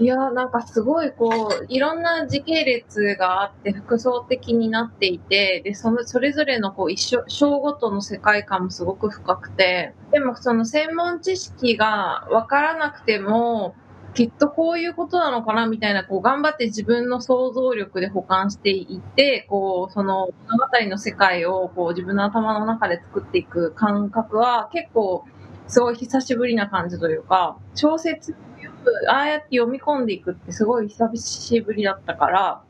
いやなんかすごいこう、いろんな時系列があって複層的になっていて、で、その、それぞれのこう、一緒、章ごとの世界観もすごく深くて、でもその専門知識がわからなくても、きっとこういうことなのかなみたいな、こう、頑張って自分の想像力で保管していって、こう、その物語の世界をこう、自分の頭の中で作っていく感覚は結構、すごい久しぶりな感じというか、小説ああやって読み込んでいくってすごい久しぶりだったから、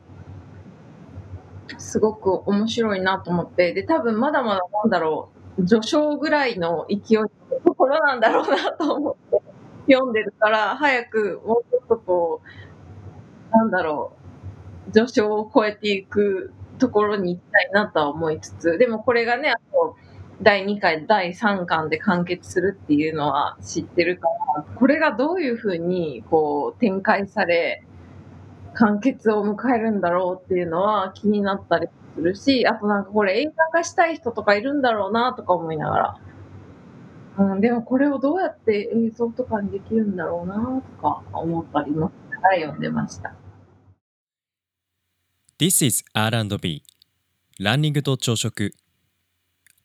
すごく面白いなと思って、で、多分まだまだなんだろう、序章ぐらいの勢いのところなんだろうなと思って読んでるから、早くもうちょっとこう、なんだろう、序章を超えていくところに行きたいなとは思いつつ、でもこれがね、あと、第2回、第3巻で完結するっていうのは知ってるから、これがどういうふうにこう展開され、完結を迎えるんだろうっていうのは気になったりするし、あとなんかこれ映画化したい人とかいるんだろうなとか思いながら。うん、でもこれをどうやって映像とかにできるんだろうなとか思ったりもから読んでました。This is R&B ランニングと朝食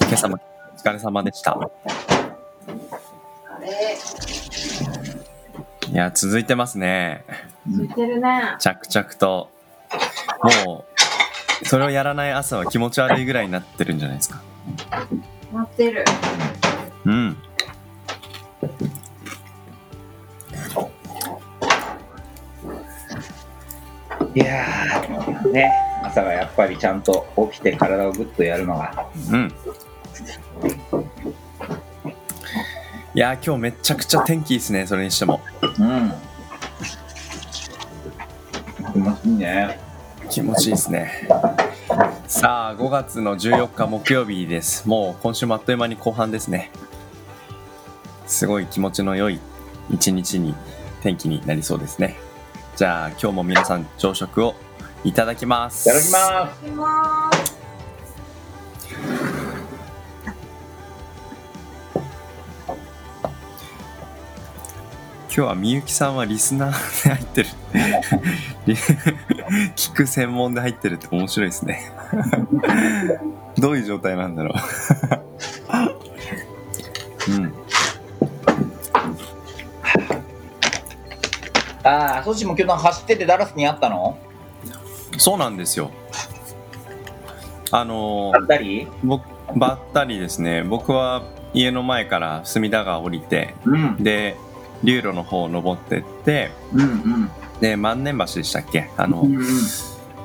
今朝もお疲れ様でした。いや、続いてますね。続いてるね。着々と。もう、それをやらない朝は気持ち悪いぐらいになってるんじゃないですか。なってる。うん。いやね、朝はやっぱりちゃんと起きて体をぐっとやるのが。うん。いや今日めちゃくちゃ天気いいですねそれにしても。うん。気持ちいいね。気持ちいいですね。さあ5月の14日木曜日です。もう今週もあっという間に後半ですね。すごい気持ちの良い一日に天気になりそうですね。じゃあ今日も皆さん朝食をいただきます。いただきます。今日はみゆきさんはリスナーで入ってる。聞く専門で入ってるって面白いですね。どういう状態なんだろう。うん。ああそっちも今日走っててダラスにあったの？そうなんですよ。あのばったり僕ばったりですね。僕は家の前から隅田川降りて、うん、で流路の方を登ってって、うんうん、で万年橋でしたっけ？あの、うんうん、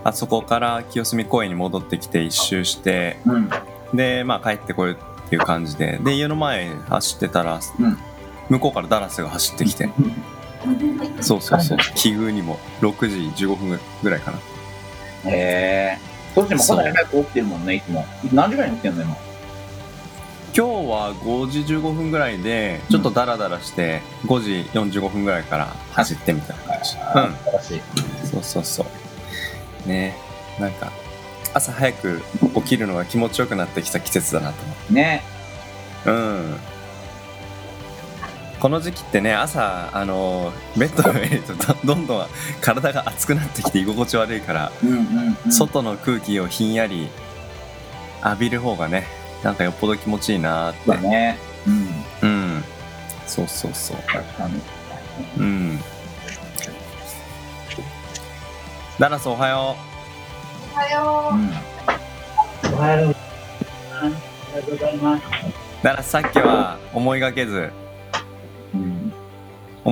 あそこから清澄公園に戻ってきて一周して、うん、でまあ帰ってこるっていう感じでで家の前走ってたら、うん、向こうからダラスが走ってきて、そうそうそう。奇遇にも6時15分ぐらいかなへえそっちもかなり早く起きてるもんねいつも。何時ぐらいに起きてんの今？今日は5時15分ぐらいでちょっとダラダラして5時45分ぐらいから走ってみた感じ。素晴らしい。うん。そうそうそう。ね。なんか朝早く起きるのが気持ちよくなってきた季節だなと思って。ね。うんこの時期ってね朝あのベッドの上にいるとどどんどん体が熱くなってきて居心地悪いから、うんうん、うん。外の空気をひんやり浴びる方がねなんかよっぽど気持ちいいなーってだね。うん。うんそうそうそう。うんダラスおはよおはようん。おはようございます。うダラスさっきは思いがけずうん。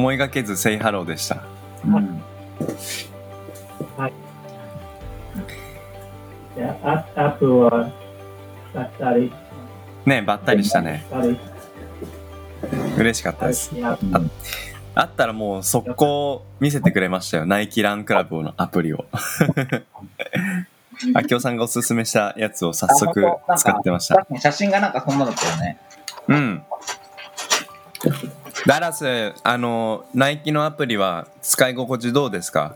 思いがけず say hello でした。うん。じゃあ、アップは、だったり、ねばったりしたね。嬉しかったです。いやうん。あったらもう速攻見せてくれましたよ。ナイキランクラブのアプリを。あきおさんがおすすめしたやつを早速使ってました。写真がなんかそんなだったよね。うんダラスあのナイキのアプリは使い心地どうですか？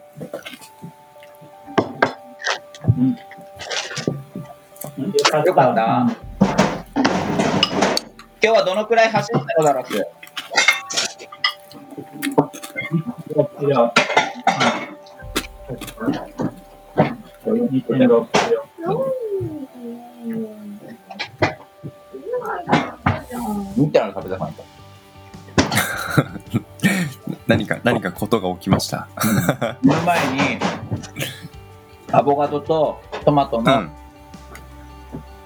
うんよかった。今日はどのくらい走ったのだろう？6キロ。うん2.6キ何か何かことが起きました。目の前に、アボカドとトマトの、うん。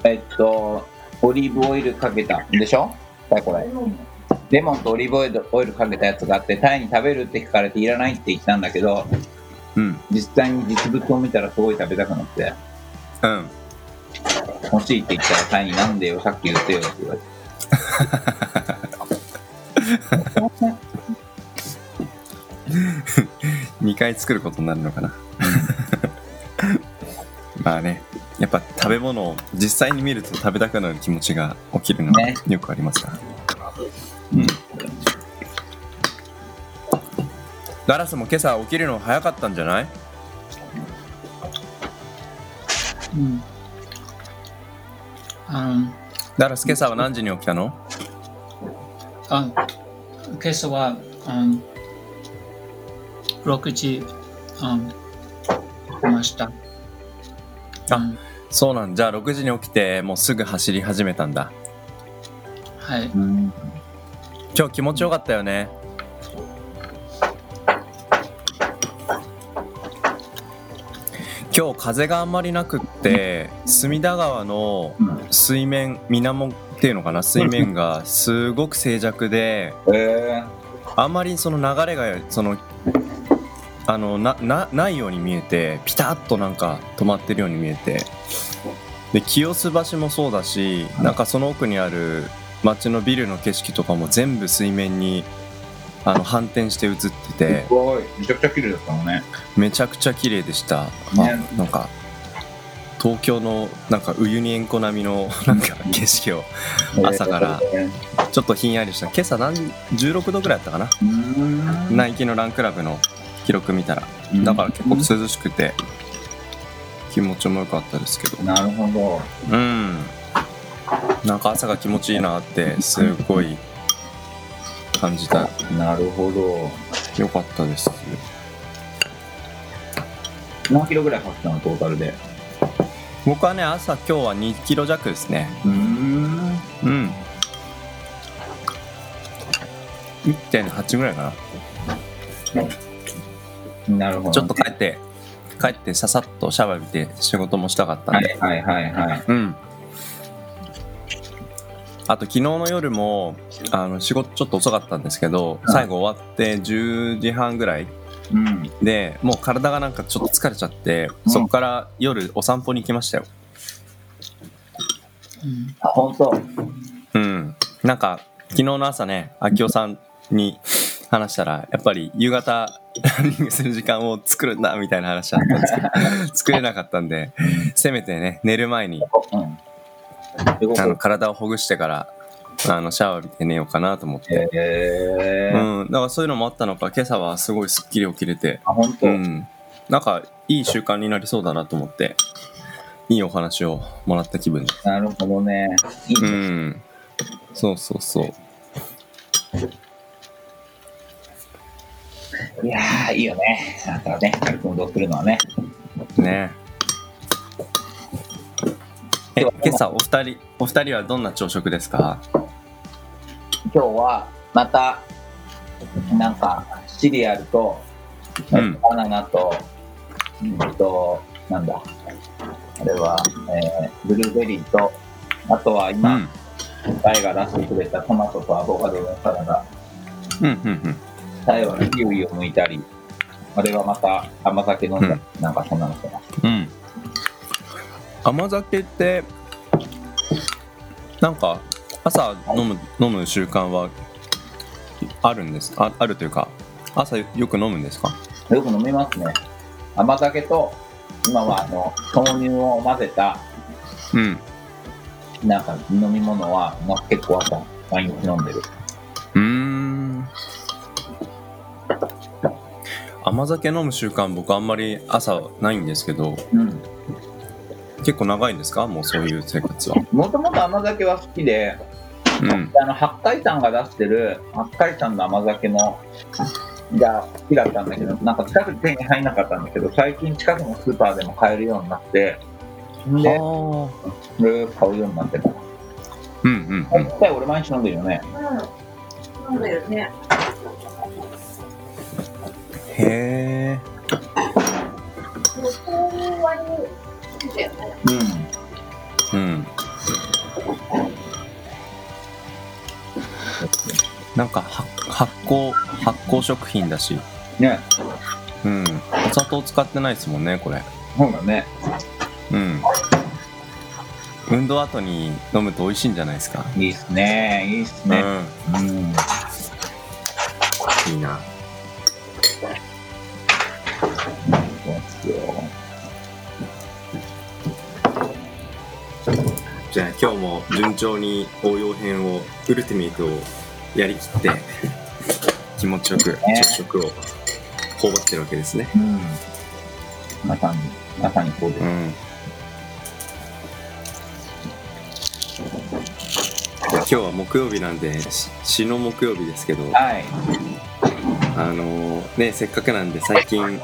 えっと、オリーブオイルかけたんでしょ？はい、これ。レモンとオリーブオイルオイルかけたやつがあって、タイに食べるって聞かれていらないって言ったんだけど、うん。実際に実物を見たらすごい食べたくなって、うん。欲しいって言ったらタイになんでよ、さっき言ってよって言われて。2回作ることになるのかな。まあね。やっぱ食べ物を実際に見ると食べたくなる気持ちが起きるのよくありますから、うん。ダラスも今朝起きるの早かったんじゃない？うん。あダラス今朝は何時に起きたの？あ、今朝は、あ6時、うん、起きました。あうん。そうなんじゃあ6時に起きてもうすぐ走り始めたんだ。はい。うん。今日気持ちよかったよね。今日風があんまりなくって隅田川の水面水面っていうのかな？水面がすごく静寂でえあんまりその流れがそのあのななないように見えてピタッとなんか止まってるように見えて。で清洲橋もそうだしなんかその奥にある街のビルの景色とかも全部水面にあの反転して映ってー、て。すごい。めちゃくちゃ綺麗だったのね。めちゃくちゃ綺麗でした、ね。あなんか東京のなんかウユニ塩湖並みの なんか景色を朝からえちょっとひんやりした。今朝何16度ぐらいだったかな？ナイキのランクラブの記録見たら。だから結構涼しくて気持ちも良かったですけど。なるほど。うん。なんか朝が気持ちいいなってすごい感じた。なるほど。良かったです。何キロぐらい走ったの、トータルで？僕はね朝今日は2キロ弱ですね。うーん。うん。1.8ぐらいかななるほど、ちょっと帰って帰ってささっとシャワー浴びて仕事もしたかったんで、はいはいはいはい。うん。あと昨日の夜もあの仕事ちょっと遅かったんですけど最後終わって10時半ぐらいうん。でもう体がなんかちょっと疲れちゃって、うん。そこから夜お散歩に行きましたよ。うん。あ、本当。うん。なんか昨日の朝ね明夫さんに話したらやっぱり夕方ランニングする時間を作るんだみたいな話だったんですけど作れなかったんでせめてね寝る前にうん。であの体をほぐしてからあのシャワー浴びて寝ようかなと思って、へえうん、だからそういうのもあったのか今朝はすごいすっきり起きれて、あ、本当？うん、なんかいい習慣になりそうだなと思っていいお話をもらった気分なるほどね。いいうね。ん。そうそうそういやー、いいよね。なんかね、軽く運動するのはね。ね。え今日は今朝お二人お二人はどんな朝食ですか？今日は、また、なんか、シリアルと、うん。バナナと、うんと、なんだ、あれは、えーブルーベリーと、あとはう今、ん大が出してくれたトマトとアボカドのサラダ、うんうん最後にキウイを剥いたり、あれはまた甘酒飲んだり、なんかそんなのしてます。うんうん甘酒ってなんか朝飲む飲む習慣はあるんですああるというか朝よく飲むんですか？よく飲みますね。甘酒と、今はあの、豆乳を混ぜた、うんなんか飲み物は、まあ、結構朝、毎日飲んでる。うーん甘酒飲む習慣僕あんまり朝ないんですけどうん。結構長いんですか？もうそういう生活はもともと甘酒は好きで、うんあの、八海山が出してる、八海山の甘酒の、が好きだったんだけど、なんか近くに手に入んなかったんだけど、最近近くのスーパーでも買えるようになって、んで、それ買うようになってた。うんうんうん俺毎日飲んでるよね。うん。飲んでるね。へえ。うん。うんなんかは発酵発酵食品だしね、うんお砂糖使ってないですもんねこれそうだね。うん運動後に飲むと美味しいんじゃないですか？いいっすね。いいっすね。うん。うんいいなじゃあ今日も順調に応用編をウルティメイトをやりきって 気持ちよく朝食を頬張ってるわけですねうん。まさに、まさにそうです。うん今日は木曜日なんでし詩の木曜日ですけどはい。あのーねせっかくなんで最近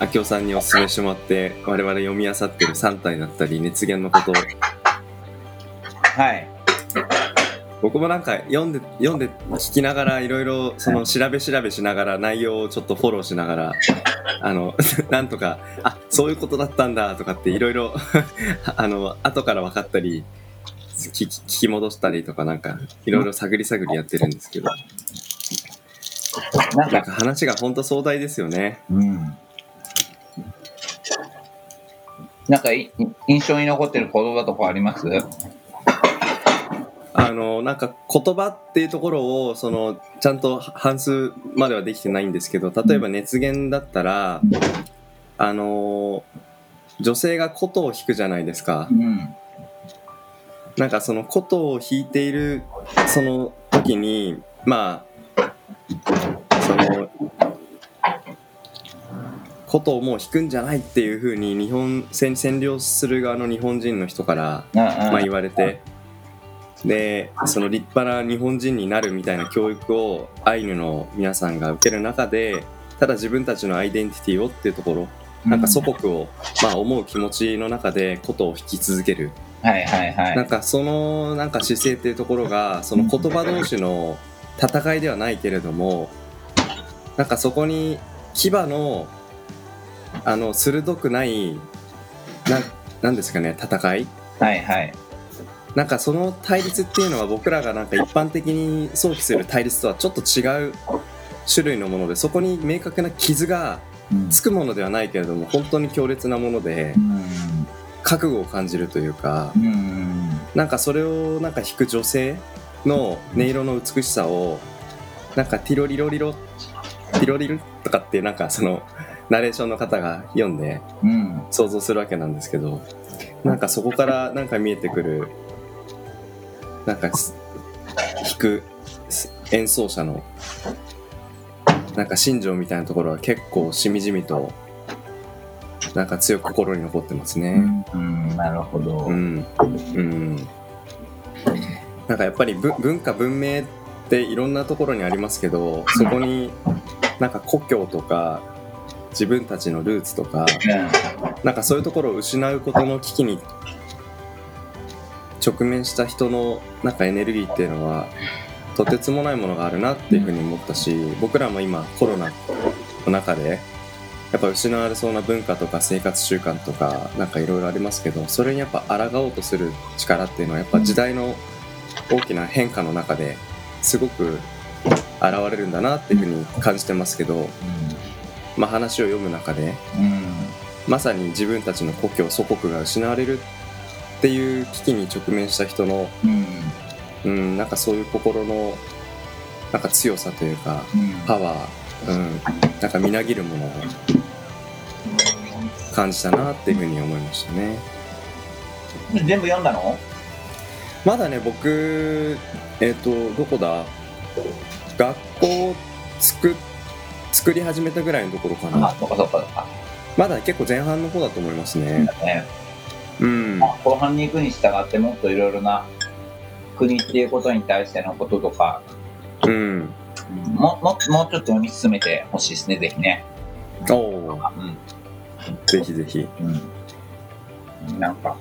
明夫さんにお勧めしてもらって我々読み漁ってる3体だったり熱源のことをはい。僕もなんか読んで読んで聞きながらいろいろその調べ調べしながら内容をちょっとフォローしながらあの なんとかあそういうことだったんだとかっていろいろあの後から分かったり聞き聞き戻したりとかなんかいろいろ探り探りやってるんですけどなんか話が本当壮大ですよね。うん。なんか印象に残ってる言葉とかあります？あのなんか言葉っていうところをそのちゃんと半数まではできてないんですけど例えば熱源だったら、あの女性が琴を弾くじゃないですかうん。なんかその琴を弾いているその時にまあ琴をもう弾くんじゃないっていう風に日本占占領する側の日本人の人からまあ、言われて。でその立派な日本人になるみたいな教育をアイヌの皆さんが受ける中でただ自分たちのアイデンティティをっていうところなんか祖国を、まあ、思う気持ちの中で琴を弾き続ける。はいはいはい。なんかそのなんか姿勢っていうところがその言葉同士の戦いではないけれどもなんかそこに牙のあの鋭くないなんなんですかね戦い？はいはい。なんかその対立っていうのは僕らがなんか一般的に想起する対立とはちょっと違う種類のものでそこに明確な傷がうんつくものではないけれども本当に強烈なものでうん。覚悟を感じるというかうん。なんかそれをなんか弾く女性の音色の美しさをなんかティロリロリロティロリルとかってなんかそのナレーションの方が読んでうん。想像するわけなんですけどなんかそこからなんか見えてくるなんかす弾くす演奏者のなんか心情みたいなところは結構しみじみとなんか強く心に残ってますね。うん、なるほど。うん、うん、なんかやっぱりぶ文化文明っていろんなところにありますけどそこになんか故郷とか自分たちのルーツとかなんかそういうところを失うことの危機に直面した人のなんかエネルギーっていうのはとてつもないものがあるなっていうふうに思ったし僕らも今コロナの中でやっぱ失われそうな文化とか生活習慣とかなんかいろいろありますけどそれにやっぱ抗おうとする力っていうのはやっぱ時代の大きな変化の中ですごく現れるんだなっていうふうに感じてますけど、まあ、話を読む中でうん。まさに自分たちの故郷祖国が失われるっていう危機に直面した人の、うん。うん、なんかそういう心のなんか強さというかうん。パワー、うん、なんかみなぎるものを感じたなっていうふうに思いましたね。全部読んだの？まだね僕えっ、とどこだ？学校作作り始めたぐらいのところかあな、そっかそっかそっか。まだ結構前半の方だと思いますねね。うんまあ後半に行くに従ってもっといろいろな国っていうことに対してのこととか、うんうんもももうちょっと読み進めてほしいですね、ぜひね。おおうん。ぜひぜひうん。なんか、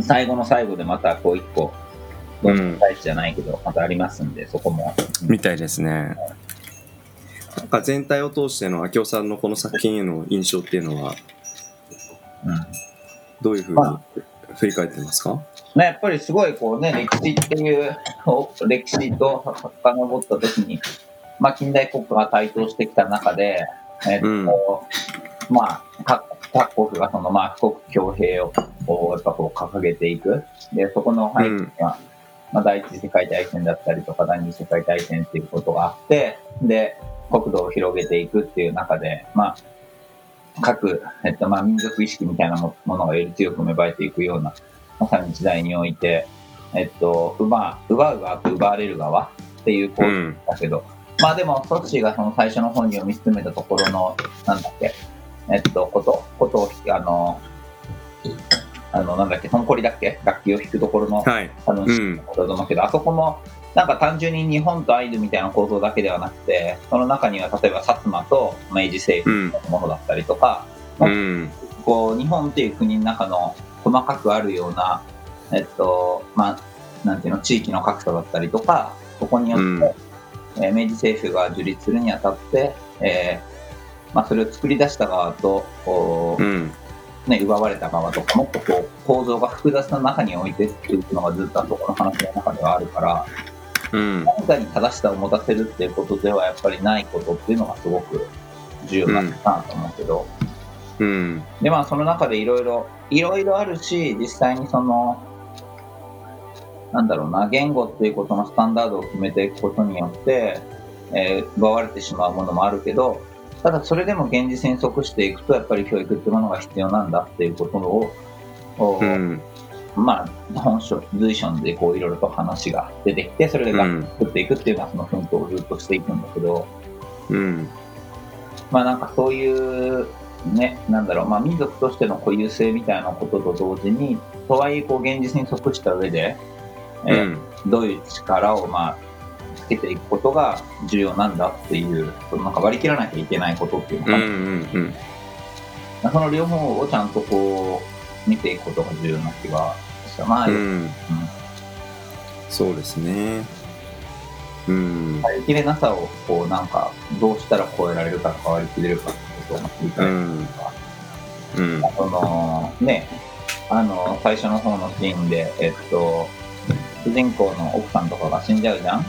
最後の最後でまたこう一個、どんな大事じゃないけど、またありますんで、そこも。みたいですねなんか全体を通しての明夫さんのこの作品への印象っていうのはうん。どういうふうにま振り返ってますか？ね、やっぱりすごいこうね、歴史っていう、歴史と遡った時に、まあ近代国家が台頭してきた中で、えっと、うんまあ、各各国がそのまあ富国強兵をやっぱこう掲げていく。で、そこの背景には、まあ第一次世界大戦だったりとか第二次世界大戦っていうことがあって、で、国土を広げていくっていう中で、まあ、各、えっと、まあ、民族意識みたいなもものがより強く芽生えていくような、まさに時代において、えっと、奪う、奪う側と奪われる側っていう構図だけど、まあでも、ソッシーがその最初の本に読み進めたところの、なんだっけ、えっと、こと、ことを、あの、あの、なんだっけ、トンコリだっけ楽器を弾くところの、はい。あの、うん。だと思うけど、あそこも、なんか単純に日本とアイヌみたいな構造だけではなくて、その中には例えば薩摩と明治政府うん。のものだったりとか、うん。こう、日本っていう国の中の細かくあるような、えっと、まあ、なんていうの、地域の格差だったりとか、そこによって、うん。えー明治政府が樹立するにあたって、えーまあ、それを作り出した側と、こううん。ね、奪われた側とか、もっとこう、構造が複雑な中に置いてっていうのがずっとあそこの話の中ではあるから、うん。何かに正しさを持たせるっていうことではやっぱりないことっていうのがすごく重要なのかなと思うけど、うん。でまあその中でいろいろいろいろあるし実際にそのなんだろうな言語っていうことのスタンダードを決めていくことによって、えー奪われてしまうものもあるけどただそれでも現実に即していくとやっぱり教育っていうものが必要なんだっていうことを、おうんまあ本書随所でこういろいろと話が出てきてそれで学校作っていくっていうのはその奮闘をずっとしていくんだけど、うん。まあなんかそういう、ね、なんだろう、まあ民族としての固有性みたいなことと同時に、とはいえこう現実に即した上で、えーうん。どういう力をまあつけていくことが重要なんだっていう、そのなんか割り切らなきゃいけないことっていうのかな、うんうんその両方をちゃんとこう見ていくことが重要な気がした。まあ、うん。そうですね。うん。割り切れなさをこうなんかどうしたら超えられるかとか割り切れるかってことを振り返るとか、うん。そのね、あの、最初の方のシーンで、えっと、主人公の奥さんとかが死んじゃうじゃん？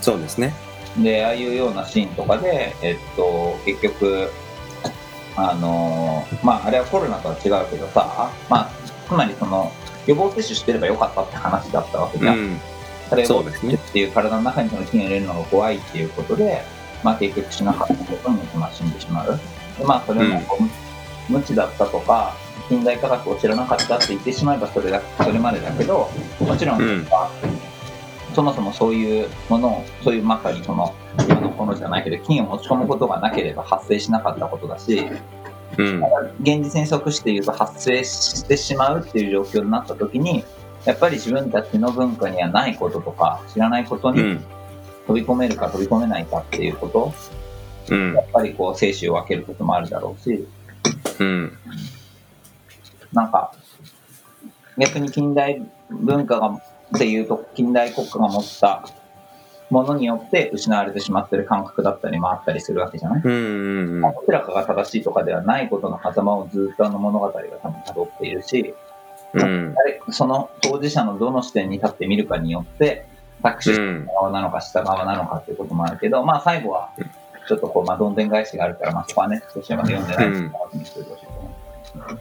そうですね。で、ああいうようなシーンとかで、えっと、結局、あの、まあ、あれはコロナとは違うけどさ、まあ、つまりその、予防接種してればよかったって話だったわけじゃん。うんそれをそうですねっていう体の中にその菌を入れるのが怖いっていうことで、まあ結局しなかったことにまあ死んでしまう。でまあそれも無知だったとか、近代科学を知らなかったって言ってしまえばそれだそれまでだけど、もちろんそれは、そもそもそういうものをそういうまさにその今のものじゃないけど金を持ち込むことがなければ発生しなかったことだしうん。現実に即して言うと発生してしまうっていう状況になった時にやっぱり自分たちの文化にはないこととか知らないことにうん。飛び込めるか飛び込めないかっていうことうん。やっぱりこう生死を分けることもあるだろうし。うん。なんか逆に近代文化がっていうと近代国家が持ったものによって失われてしまってる感覚だったりもあったりするわけじゃない？うんうんうん。どちらかが正しいとかではないことの狭間をずっとあの物語が多分辿っているし、うん。その当事者のどの視点に立って見るかによって、作詞うん側なのか下側なのかっていうこともあるけど、まあ最後は、ちょっとこう、まあどんでん返しがあるから、まあそこはね、少しまで読んでないですけど、にしておいてほしいと思う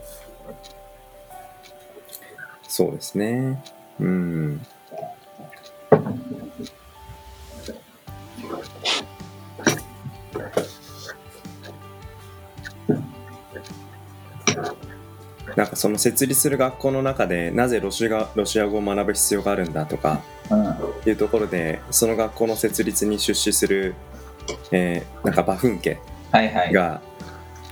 そうですね。うんなんかその設立する学校の中でなぜロシアロシア語を学ぶ必要があるんだとかうん。いうところでその学校の設立に出資する、えーなんかバフン家はいはい。が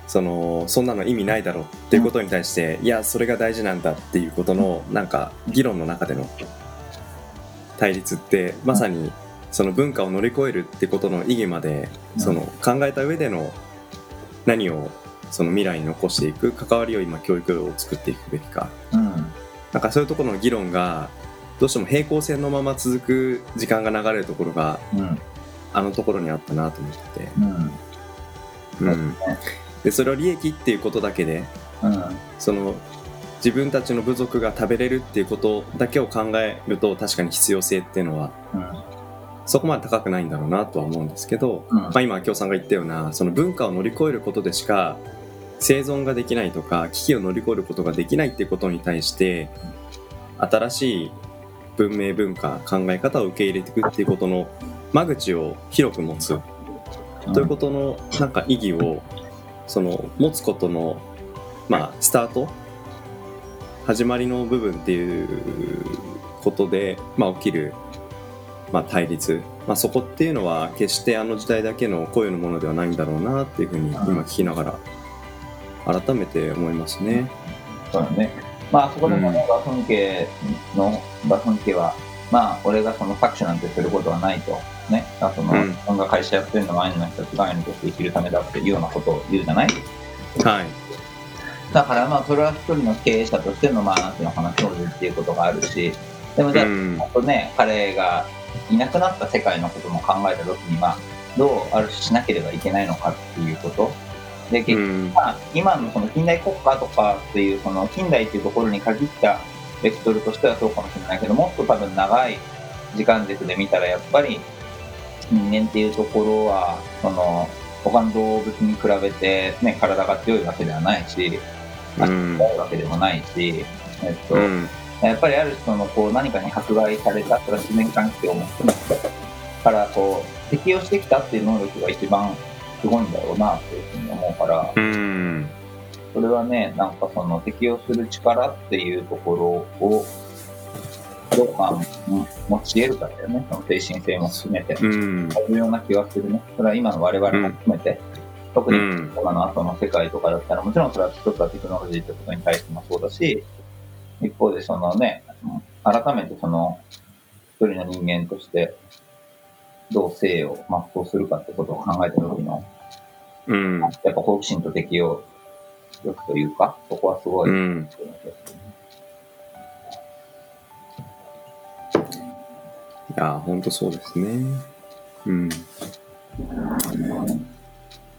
そのそんなの意味ないだろうっていうことに対して、いやそれが大事なんだっていうことのなんか議論の中での対立ってまさにその文化を乗り越えるってことの意義までうんその考えた上での何をその未来に残していく関わりを今教育を作っていくべきかうん。なんかそういうところの議論がどうしても平行線のまま続く時間が流れるところがうん。あのところにあったなと思ってて、うん。うん、でそれを利益っていうことだけでうん。その自分たちの部族が食べれるっていうことだけを考えると確かに必要性っていうのはそこまで高くないんだろうなとは思うんですけど、うん。まあ、今京さんが言ったようなその文化を乗り越えることでしか生存ができないとか危機を乗り越えることができないっていうことに対して新しい文明文化考え方を受け入れていくっていうことの間口を広く持つ。ということのなんか意義をその持つことのまあスタート始まりの部分っていうことで、まあ、起きる、まあ、対立、まあ、そこっていうのは決してあの時代だけの声のものではないんだろうなっていうふうに今聞きながら改めて思いますね。そうだね。まあ、そこでもね、バフン家の、バフン家は、まあ、俺がその搾取なんてすることはないと。ね。あその、うん自分が会社やってるのはアイヌの人たちがアイヌとして生きるためだっていうようなことを言うじゃない？はい。だからまあ、それは一人の経営者としての、まあ、なんていうのかな、教授っていうことがあるし、でもじゃあ、うんあとね、彼がいなくなった世界のことも考えたときに、まあ、どうある種しなければいけないのかっていうこと。で、結局うん。まあ、今のその近代国家とかっていう、その近代っていうところに限ったベクトルとしてはそうかもしれないけど、もっと多分長い時間軸で見たら、やっぱり人間っていうところは、その、他の動物に比べて、ね、体が強いわけではないし、うん。強いわけでもないし、えっと、うん。やっぱりある種そのこう何かに迫害されたそれは自然環境も含めてからこう適応してきたっていう能力が一番すごいんだろうなっていうふうに思うからうん。それはねなんかその適応する力っていうところをどうまあうん持ち得るかだよね。その精神性も含めて。うん。重要な気がするね。それは今の我々も含めて、特にうん今の後の世界とかだったら、もちろんそれは一つはテクノロジーってことに対してもそうだし、一方でそのね、改めてその一人の人間としてどう生を全うするかってことを考えた時の、うんやっぱ好奇心と適応力というか、そこはすごい、うんいや本当そうですね。うん。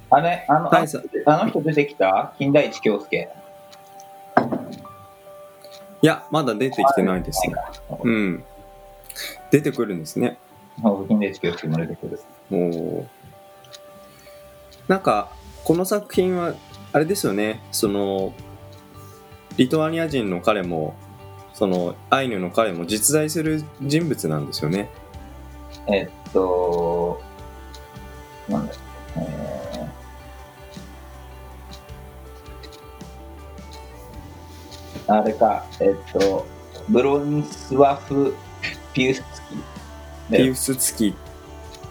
あれ、あの、あの人出てきた？金田一京介。いやまだ出てきてないですね。うん。出てくるんですね。金田一京介も出てくる。おお。なんかこの作品はあれですよね。そのリトアニア人の彼もそのアイヌの彼も実在する人物なんですよね。えっと、なんだっけ、えーあれか、えっと、ブロニスワフ・ピウスキでピウス付き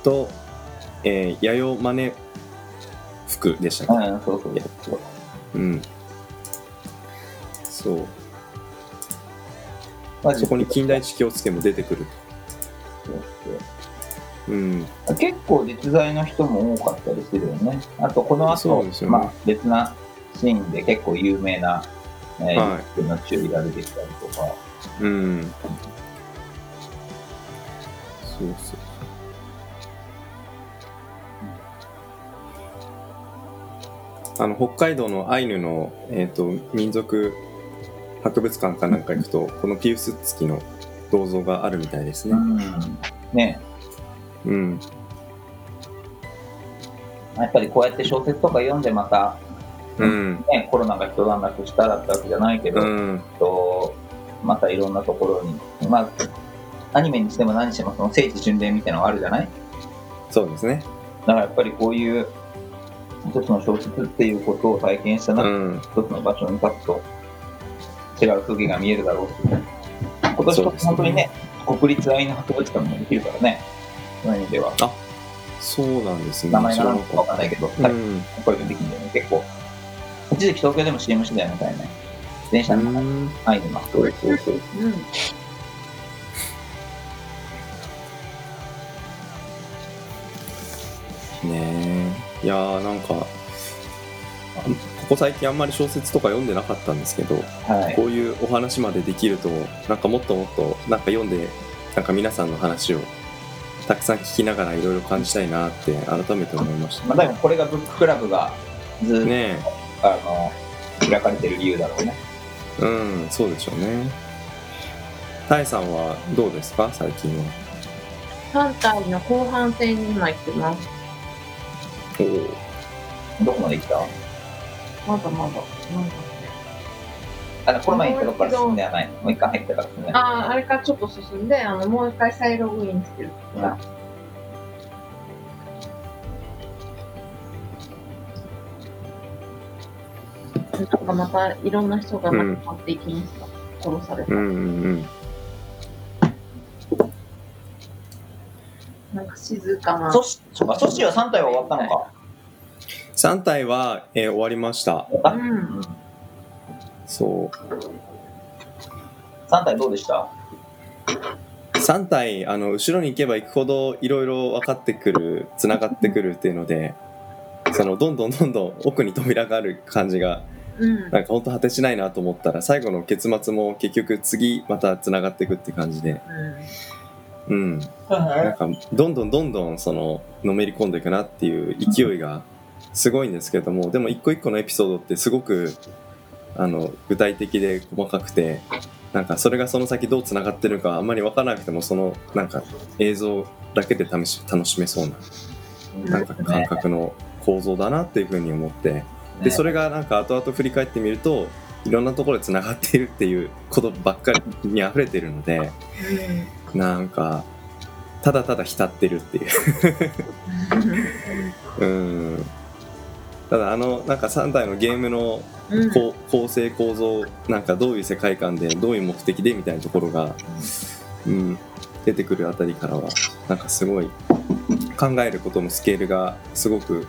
と、えー、弥生マネ服でしたっうん、そうそうそう。ん。そう。まあそこに近代地気をつけも出てくる。そううん。結構実在の人も多かったりするよね。あと、この後、ねまあ、別なシーンで結構有名な、えーはい人の注意が出てきたりとか。うん。そうそう。あの北海道のアイヌの、えー、と民族博物館かなんか行くとこのピウス付きの銅像があるみたいですね。うん。ね。うん、やっぱりこうやって小説とか読んでまた、うん、ね、コロナが一段落したらってわけじゃないけど、うん、とまたいろんなところに、まあ、アニメにしても何にしてもその聖地巡礼みたいなのがあるじゃない？そうですね。だからやっぱりこういう一つの小説っていうことを体験したな、うん、一つの場所に立つと違う風景が見えるだろうし、今年はそうですね。本当にね、国立アイヌ博物館もできるからね、そういう意味では、そうなんですね。名前が何知かわかんないけど、うい。うのできるんだよね、結構。一時期東京でも CM してたよみたいな。電車のん、アイヌの博物館。いやーなんかあここ最近あんまり小説とか読んでなかったんですけどはい。こういうお話までできるとなんかもっともっとなんか読んでなんか皆さんの話をたくさん聞きながらいろいろ感じたいなって改めて思いましたまあ、多分これがブッククラブがずっと、ねあの開かれてる理由だろうね。えうんそうでしょうねタイさんはどうですか？最近は3体の後半戦に今行ってます。おどこまで来た？まだまだ。なんだあの、この前行ったとこから進んではない。もう一回入ったから進んで。ああ、あれからちょっと進んで、あの、もう一回再ログインしてるから。なんかまたいろんな人が亡くなっていきました。殺された。うんうんうんなんか静かな。ソシ、そうか、ソシは3体は終わったのか。3体は、えー終わりましたあうん。そう3体どうでした？3体あの後ろに行けば行くほどいろいろ分かってくるつながってくるっていうのでそのどんどんどんどん奥に扉がある感じがうん。なんか本当果てしないなと思ったら最後の結末も結局次またつながっていくっていう感じでうんなんかどんどんどんどんそののめり込んでいくなっていう勢いがすごいんですけどもでも一個一個のエピソードってすごくあの具体的で細かくてなんかそれがその先どうつながってるかあんまり分からなくてもそのなんか映像だけで試し楽しめそうななんか感覚の構造だなっていうふうに思ってでそれがなんか後々振り返ってみるといろんなところでつながっているっていうことばっかりに溢れてるのでなんかただただ浸ってるっていう。うん。ただあのなんか3体のゲームのうん。構成構造なんかどういう世界観でどういう目的でみたいなところが、うん、出てくるあたりからはなんかすごい考えることのスケールがすごく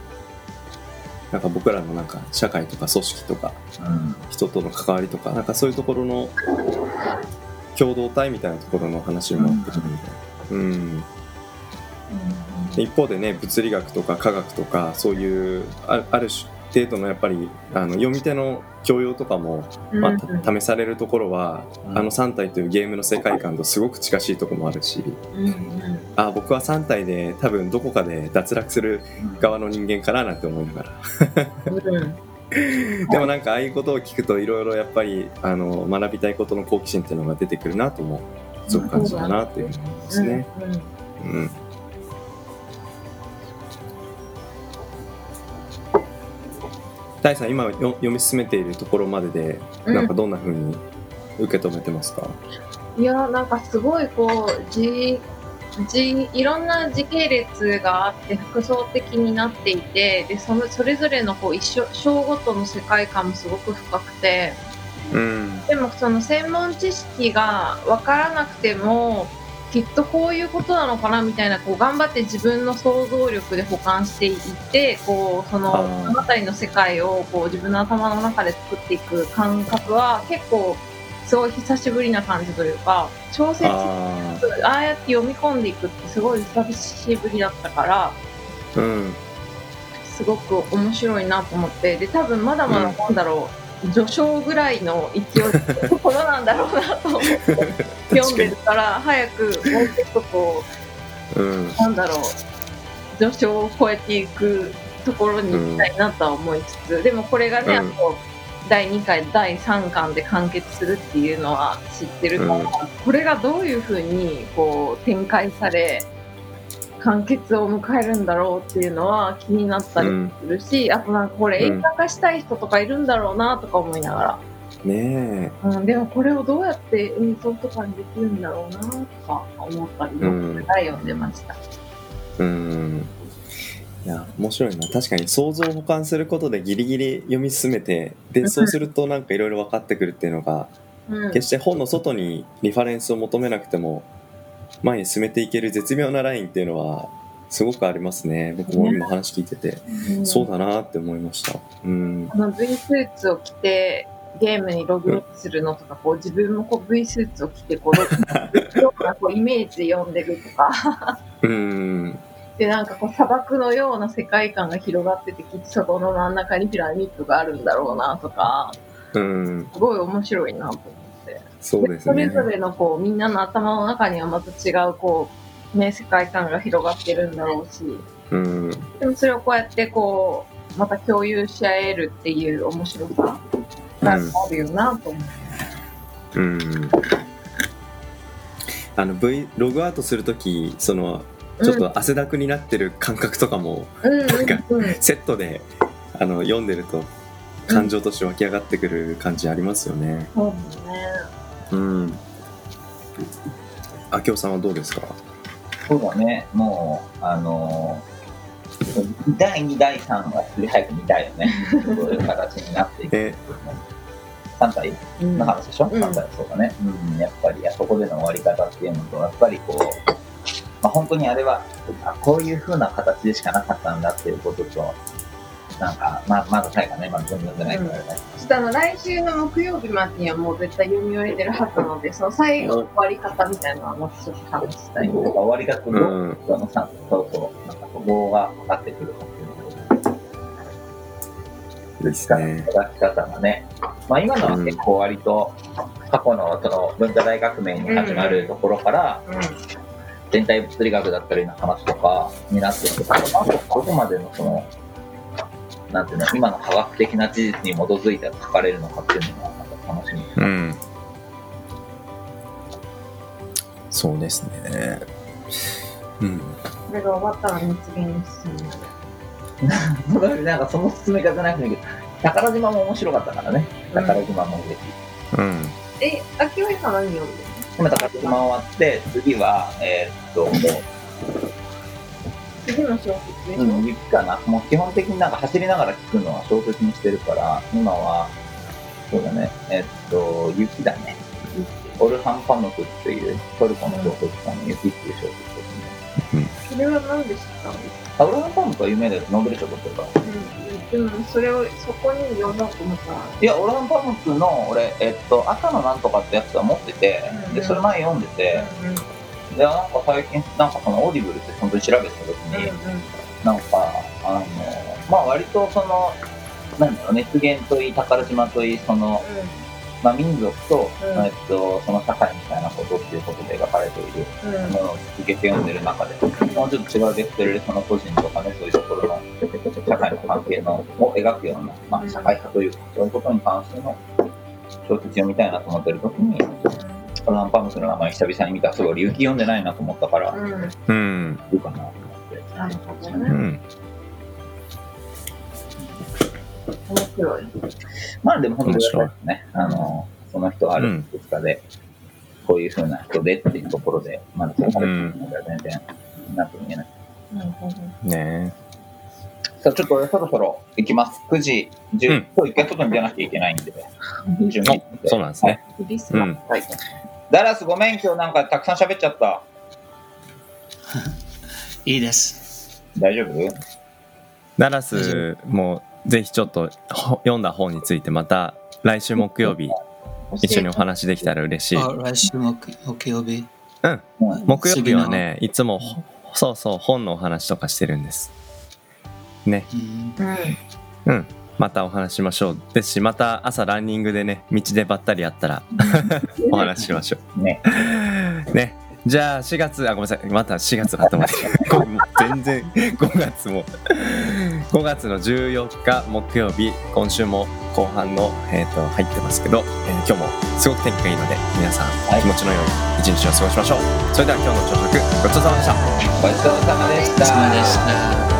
なんか僕らのなんか社会とか組織とかうん。人との関わりとかなんかそういうところの共同体みたいなところの話にもなってくるみたいな。うん。で一方でね物理学とか科学とかそういうあある程度のやっぱりあの読み手の教養とかも、まあた試されるところは、うん。あの3体というゲームの世界観とすごく近しいところもあるし。あ僕は3体で多分どこかで脱落する側の人間かななんて思いながら。うん でもなんかああいうことを聞くといろいろやっぱりあの学びたいことの好奇心っていうのが出てくるなともすごく感じたなっていうふうに思いますね。うん。うん大さん今よ読み進めているところまででうん。なんかどんな風に受け止めてますか、いやなんかすごいこうじじいろんな時系列があって複層的になっていてでそのそれぞれのこう一緒章ごとの世界観もすごく深くて。うん。でもその専門知識が分からなくてもきっとこういうことなのかなみたいなこう頑張って自分の想像力で保管していってこうその物語の世界をこう自分の頭の中で作っていく感覚は結構すごい久しぶりな感じというか小説あああやって読み込んでいくってすごい久しぶりだったからあうん。すごく面白いなと思ってで多分まだまだなんだろう、序章ぐらいの勢いってところなんだろうなと思って読んでるから早くもうちょっとこうん。うなんだろう序章を超えていくところに行きたいなとは思いつつ、でもこれがね、うん。あと第2回第3巻で完結するっていうのは知ってるから、う。ん。これがどういうふうにこう展開され完結を迎えるんだろうっていうのは気になったりうんするし、あとなんかこれうん映画化したい人とかいるんだろうなとか思いながら、ねうん、でもこれをどうやって演奏とかにできるんだろうなとか思ったり、うん。読んでました。えうんいや面白いな。確かに想像を補完することでギリギリ読み進めてでそうするとなんかいろいろ分かってくるっていうのがうん。決して本の外にリファレンスを求めなくても前に進めていける絶妙なラインっていうのはすごくありますね。僕も今話聞いてて、うんそうだなって思いました。うん。この V スーツを着てゲームにログインするのとか、こう自分もこう V スーツを着てこう こうイメージで読んでるとか。うんでなんかこう砂漠のような世界観が広がっててきっとそこの真ん中にピラミッドがあるんだろうなとかうん。すごい面白いなと思って。そうですね。それぞれのこうみんなの頭の中にはまた違うこう、ね、世界観が広がってるんだろうし。うん。でもそれをこうやってこうまた共有し合えるっていう面白さがあるよなと思って。うん。あの V ログアウトするときそのちょっと汗だくになってる感覚とかもなんかうんセットであの読んでると感情として湧き上がってくる感じありますよね。そうだね。うん。あきおさんはどうですか？そうだね、もう、あのー第2、第3はより早く見たいよね。そういう形になっていく。え、3体うんの話でしょ、うん ?3 体そうだね。うん、やっぱり、あそこでの終わり方っていうのと、やっぱりこう、まあ、本当にあれは、あこういう風な形でしかなかったんだっていうことと、なんか、まあ、まだ最後ね、まだ全然読んでないからね。ちょっとあの来週の木曜日までにはもう絶対読み終えてるはずなので、その最後の終わり方みたいなのはもうちょっと話したい。なんか終わりがこう、うんあのさそうそう、なんかそこが分かってくるかっていうのですね。描き方がね、まあ、今のは結構割と過去のその文化大革命に始まるところからうん全体物理学だったりの話とかになっていくと、あとどこまでのその、なんていうの、今の科学的な事実に基づいて書かれるのかっていうのがなんか楽しみ。うん。そうですね。うん。これが終わったら熱源に進む。なんかその進め方なくていいけど、宝島も面白かったからね。宝島も嬉しい。うん。え、秋吉さん何読んでる今宝島終わって、次は、えーっと、次の小説でしょ、うん、雪かな。もう基本的になんか走りながら聞くのは小説にしてるから、今は、そうだね、えっと、雪だね。オルハン・パムクっていうトルコの小説家の雪っていう小説ですね。それは何で知ったんですかあオルハン・パムクは有名だよ。ノーベル賞取ってるから。うん、でもそれをそこに読もうと思ったら、いや、オルハン・パムクの俺、えっと、赤のなんとかってやつは持ってて、で、それ前読んでて、で、なんか最近、なんかそのオーディブルって本当に調べてた時に、なんか、あの、まあ割とその、なんだろう、熱源といい、宝島といい、その、まあ民族と、うんえっと、その社会みたいなことっていうことで描かれているものを続けて読んでる中で、もうちょっと違うベクトルでその個人とかね、そういうところの社会の関係のを描くような、まあ社会派というか、そういうことに関しての小説読みたいなと思ってる時に、アランパムスの名前久々に見たらすごい隆起読んでないなと思ったから、うんうんうん。いいかなと思って。なるほどね。うん。面白い。まあでも本当にそうですね。あの、その人あるですかで、こういうふうな人でっていうところで、まだそうされてるのでは全然、なんとも言えない。なるほど。ねさあちょっと俺そろそろ行きます。9時、10、うん今日一回外に出なきゃいけないんで、準備おそうなんですね。クリスマス会。ダラスごめん、今日なんかたくさん喋っちゃった。いいです。大丈夫？ナラスもぜひちょっとほ読んだ本についてまた来週木曜日一緒にお話できたら嬉しい。あ来週木木曜日。木曜日はねいつもほそうそう本のお話とかしてるんです。ね。うん。うん。うんまたお話ししましょう。ですしまた朝ランニングでね道でばったりやったらお話ししましょね。う。ね。じゃあ4月あごめんなさい。また4月が頭でこれもう全然5月も5月の14日木曜日今週も後半の、えー、と入ってますけど、えー今日もすごく天気がいいので皆さんはい気持ちの良い一日を過ごしましょう。それでは今日の朝食ごちそうさまでした。ごちそうさまでした。